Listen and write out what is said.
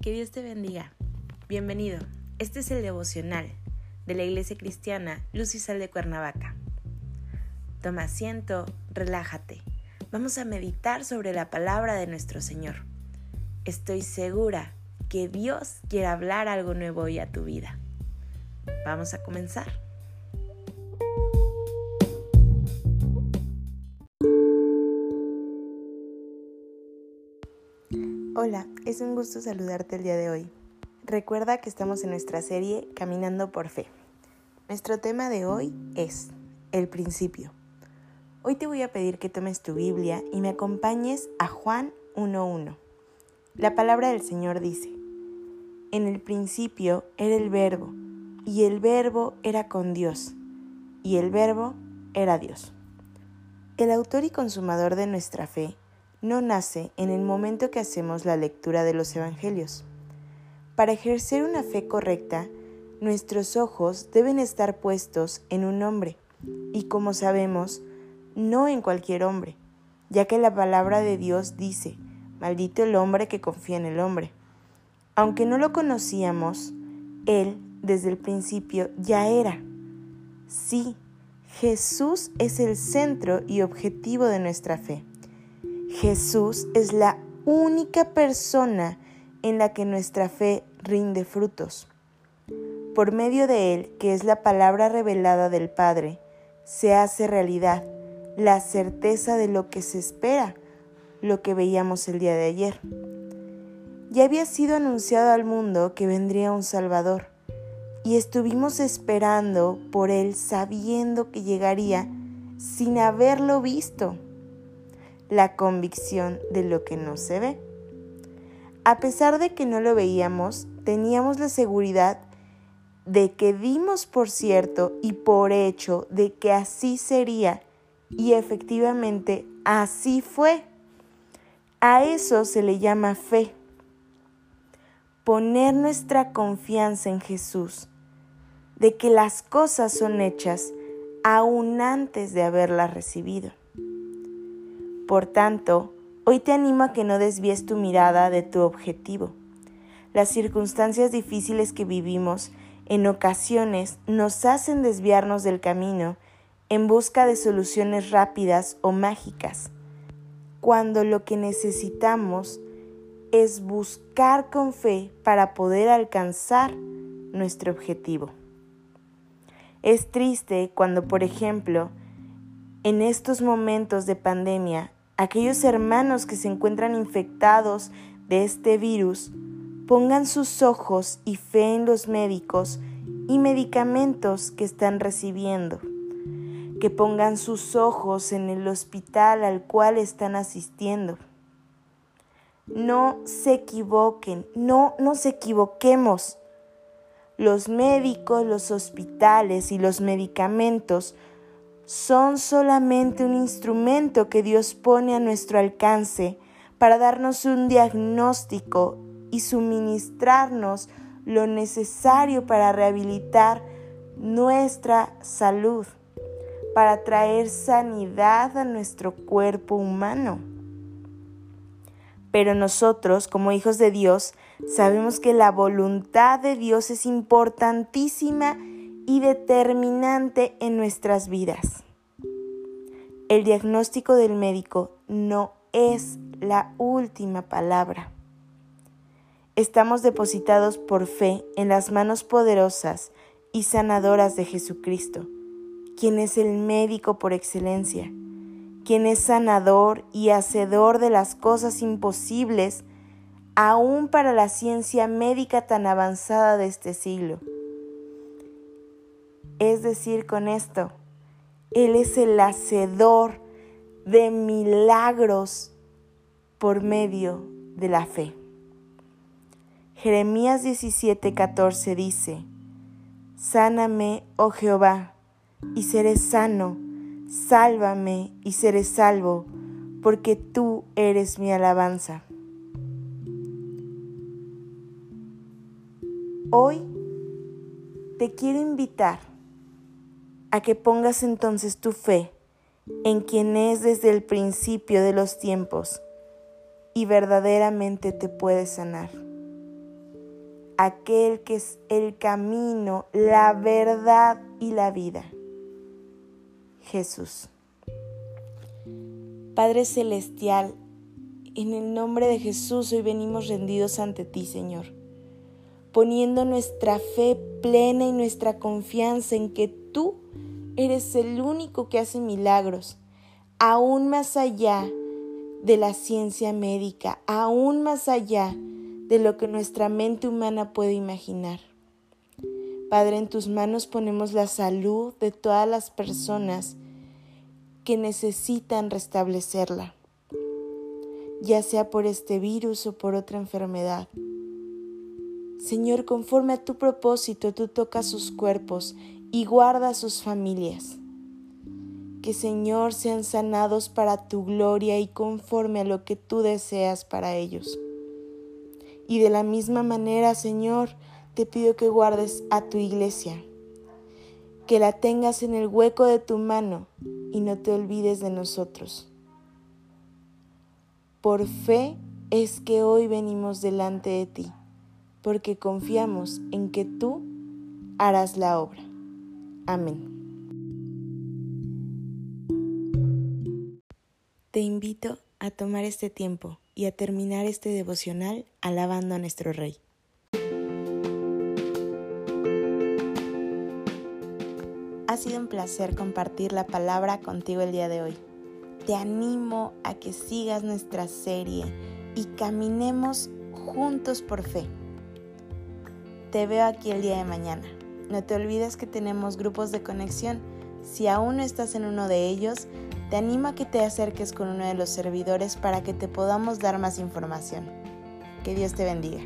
que Dios te bendiga. Bienvenido. Este es el devocional de la Iglesia Cristiana Luz y Sal de Cuernavaca. Toma asiento, relájate. Vamos a meditar sobre la palabra de nuestro Señor. Estoy segura que Dios quiere hablar algo nuevo hoy a tu vida. Vamos a comenzar. Hola, es un gusto saludarte el día de hoy. Recuerda que estamos en nuestra serie Caminando por Fe. Nuestro tema de hoy es el principio. Hoy te voy a pedir que tomes tu Biblia y me acompañes a Juan 1.1. La palabra del Señor dice, En el principio era el verbo, y el verbo era con Dios, y el verbo era Dios. El autor y consumador de nuestra fe no nace en el momento que hacemos la lectura de los Evangelios. Para ejercer una fe correcta, nuestros ojos deben estar puestos en un hombre, y como sabemos, no en cualquier hombre, ya que la palabra de Dios dice, maldito el hombre que confía en el hombre. Aunque no lo conocíamos, Él desde el principio ya era. Sí, Jesús es el centro y objetivo de nuestra fe. Jesús es la única persona en la que nuestra fe rinde frutos. Por medio de Él, que es la palabra revelada del Padre, se hace realidad la certeza de lo que se espera, lo que veíamos el día de ayer. Ya había sido anunciado al mundo que vendría un Salvador, y estuvimos esperando por Él sabiendo que llegaría sin haberlo visto la convicción de lo que no se ve. A pesar de que no lo veíamos, teníamos la seguridad de que dimos por cierto y por hecho de que así sería y efectivamente así fue. A eso se le llama fe. Poner nuestra confianza en Jesús, de que las cosas son hechas aún antes de haberlas recibido. Por tanto, hoy te animo a que no desvíes tu mirada de tu objetivo. Las circunstancias difíciles que vivimos en ocasiones nos hacen desviarnos del camino en busca de soluciones rápidas o mágicas, cuando lo que necesitamos es buscar con fe para poder alcanzar nuestro objetivo. Es triste cuando, por ejemplo, en estos momentos de pandemia aquellos hermanos que se encuentran infectados de este virus pongan sus ojos y fe en los médicos y medicamentos que están recibiendo, que pongan sus ojos en el hospital al cual están asistiendo. No se equivoquen, no nos equivoquemos. Los médicos, los hospitales y los medicamentos son solamente un instrumento que Dios pone a nuestro alcance para darnos un diagnóstico y suministrarnos lo necesario para rehabilitar nuestra salud, para traer sanidad a nuestro cuerpo humano. Pero nosotros, como hijos de Dios, sabemos que la voluntad de Dios es importantísima y determinante en nuestras vidas. El diagnóstico del médico no es la última palabra. Estamos depositados por fe en las manos poderosas y sanadoras de Jesucristo, quien es el médico por excelencia, quien es sanador y hacedor de las cosas imposibles, aún para la ciencia médica tan avanzada de este siglo. Es decir, con esto, Él es el hacedor de milagros por medio de la fe. Jeremías 17:14 dice, Sáname, oh Jehová, y seré sano, sálvame y seré salvo, porque tú eres mi alabanza. Hoy te quiero invitar a que pongas entonces tu fe en quien es desde el principio de los tiempos y verdaderamente te puede sanar. aquel que es el camino, la verdad y la vida. Jesús. Padre Celestial, en el nombre de Jesús hoy venimos rendidos ante ti, Señor, poniendo nuestra fe plena y nuestra confianza en que tú eres el único que hace milagros, aún más allá de la ciencia médica, aún más allá de lo que nuestra mente humana puede imaginar. Padre, en tus manos ponemos la salud de todas las personas que necesitan restablecerla ya sea por este virus o por otra enfermedad. Señor, conforme a tu propósito, tú tocas sus cuerpos y guarda sus familias. Que Señor sean sanados para tu gloria y conforme a lo que tú deseas para ellos. Y de la misma manera, Señor, te pido que guardes a tu iglesia, que la tengas en el hueco de tu mano y no te olvides de nosotros. Por fe es que hoy venimos delante de ti, porque confiamos en que tú harás la obra. Amén. Te invito a tomar este tiempo y a terminar este devocional alabando a nuestro Rey. Ha sido un placer compartir la palabra contigo el día de hoy te animo a que sigas nuestra serie y caminemos juntos por fe. Te veo aquí el día de mañana. No te olvides que tenemos grupos de conexión. Si aún no estás en uno de ellos, te animo a que te acerques con uno de los servidores para que te podamos dar más información. Que Dios te bendiga.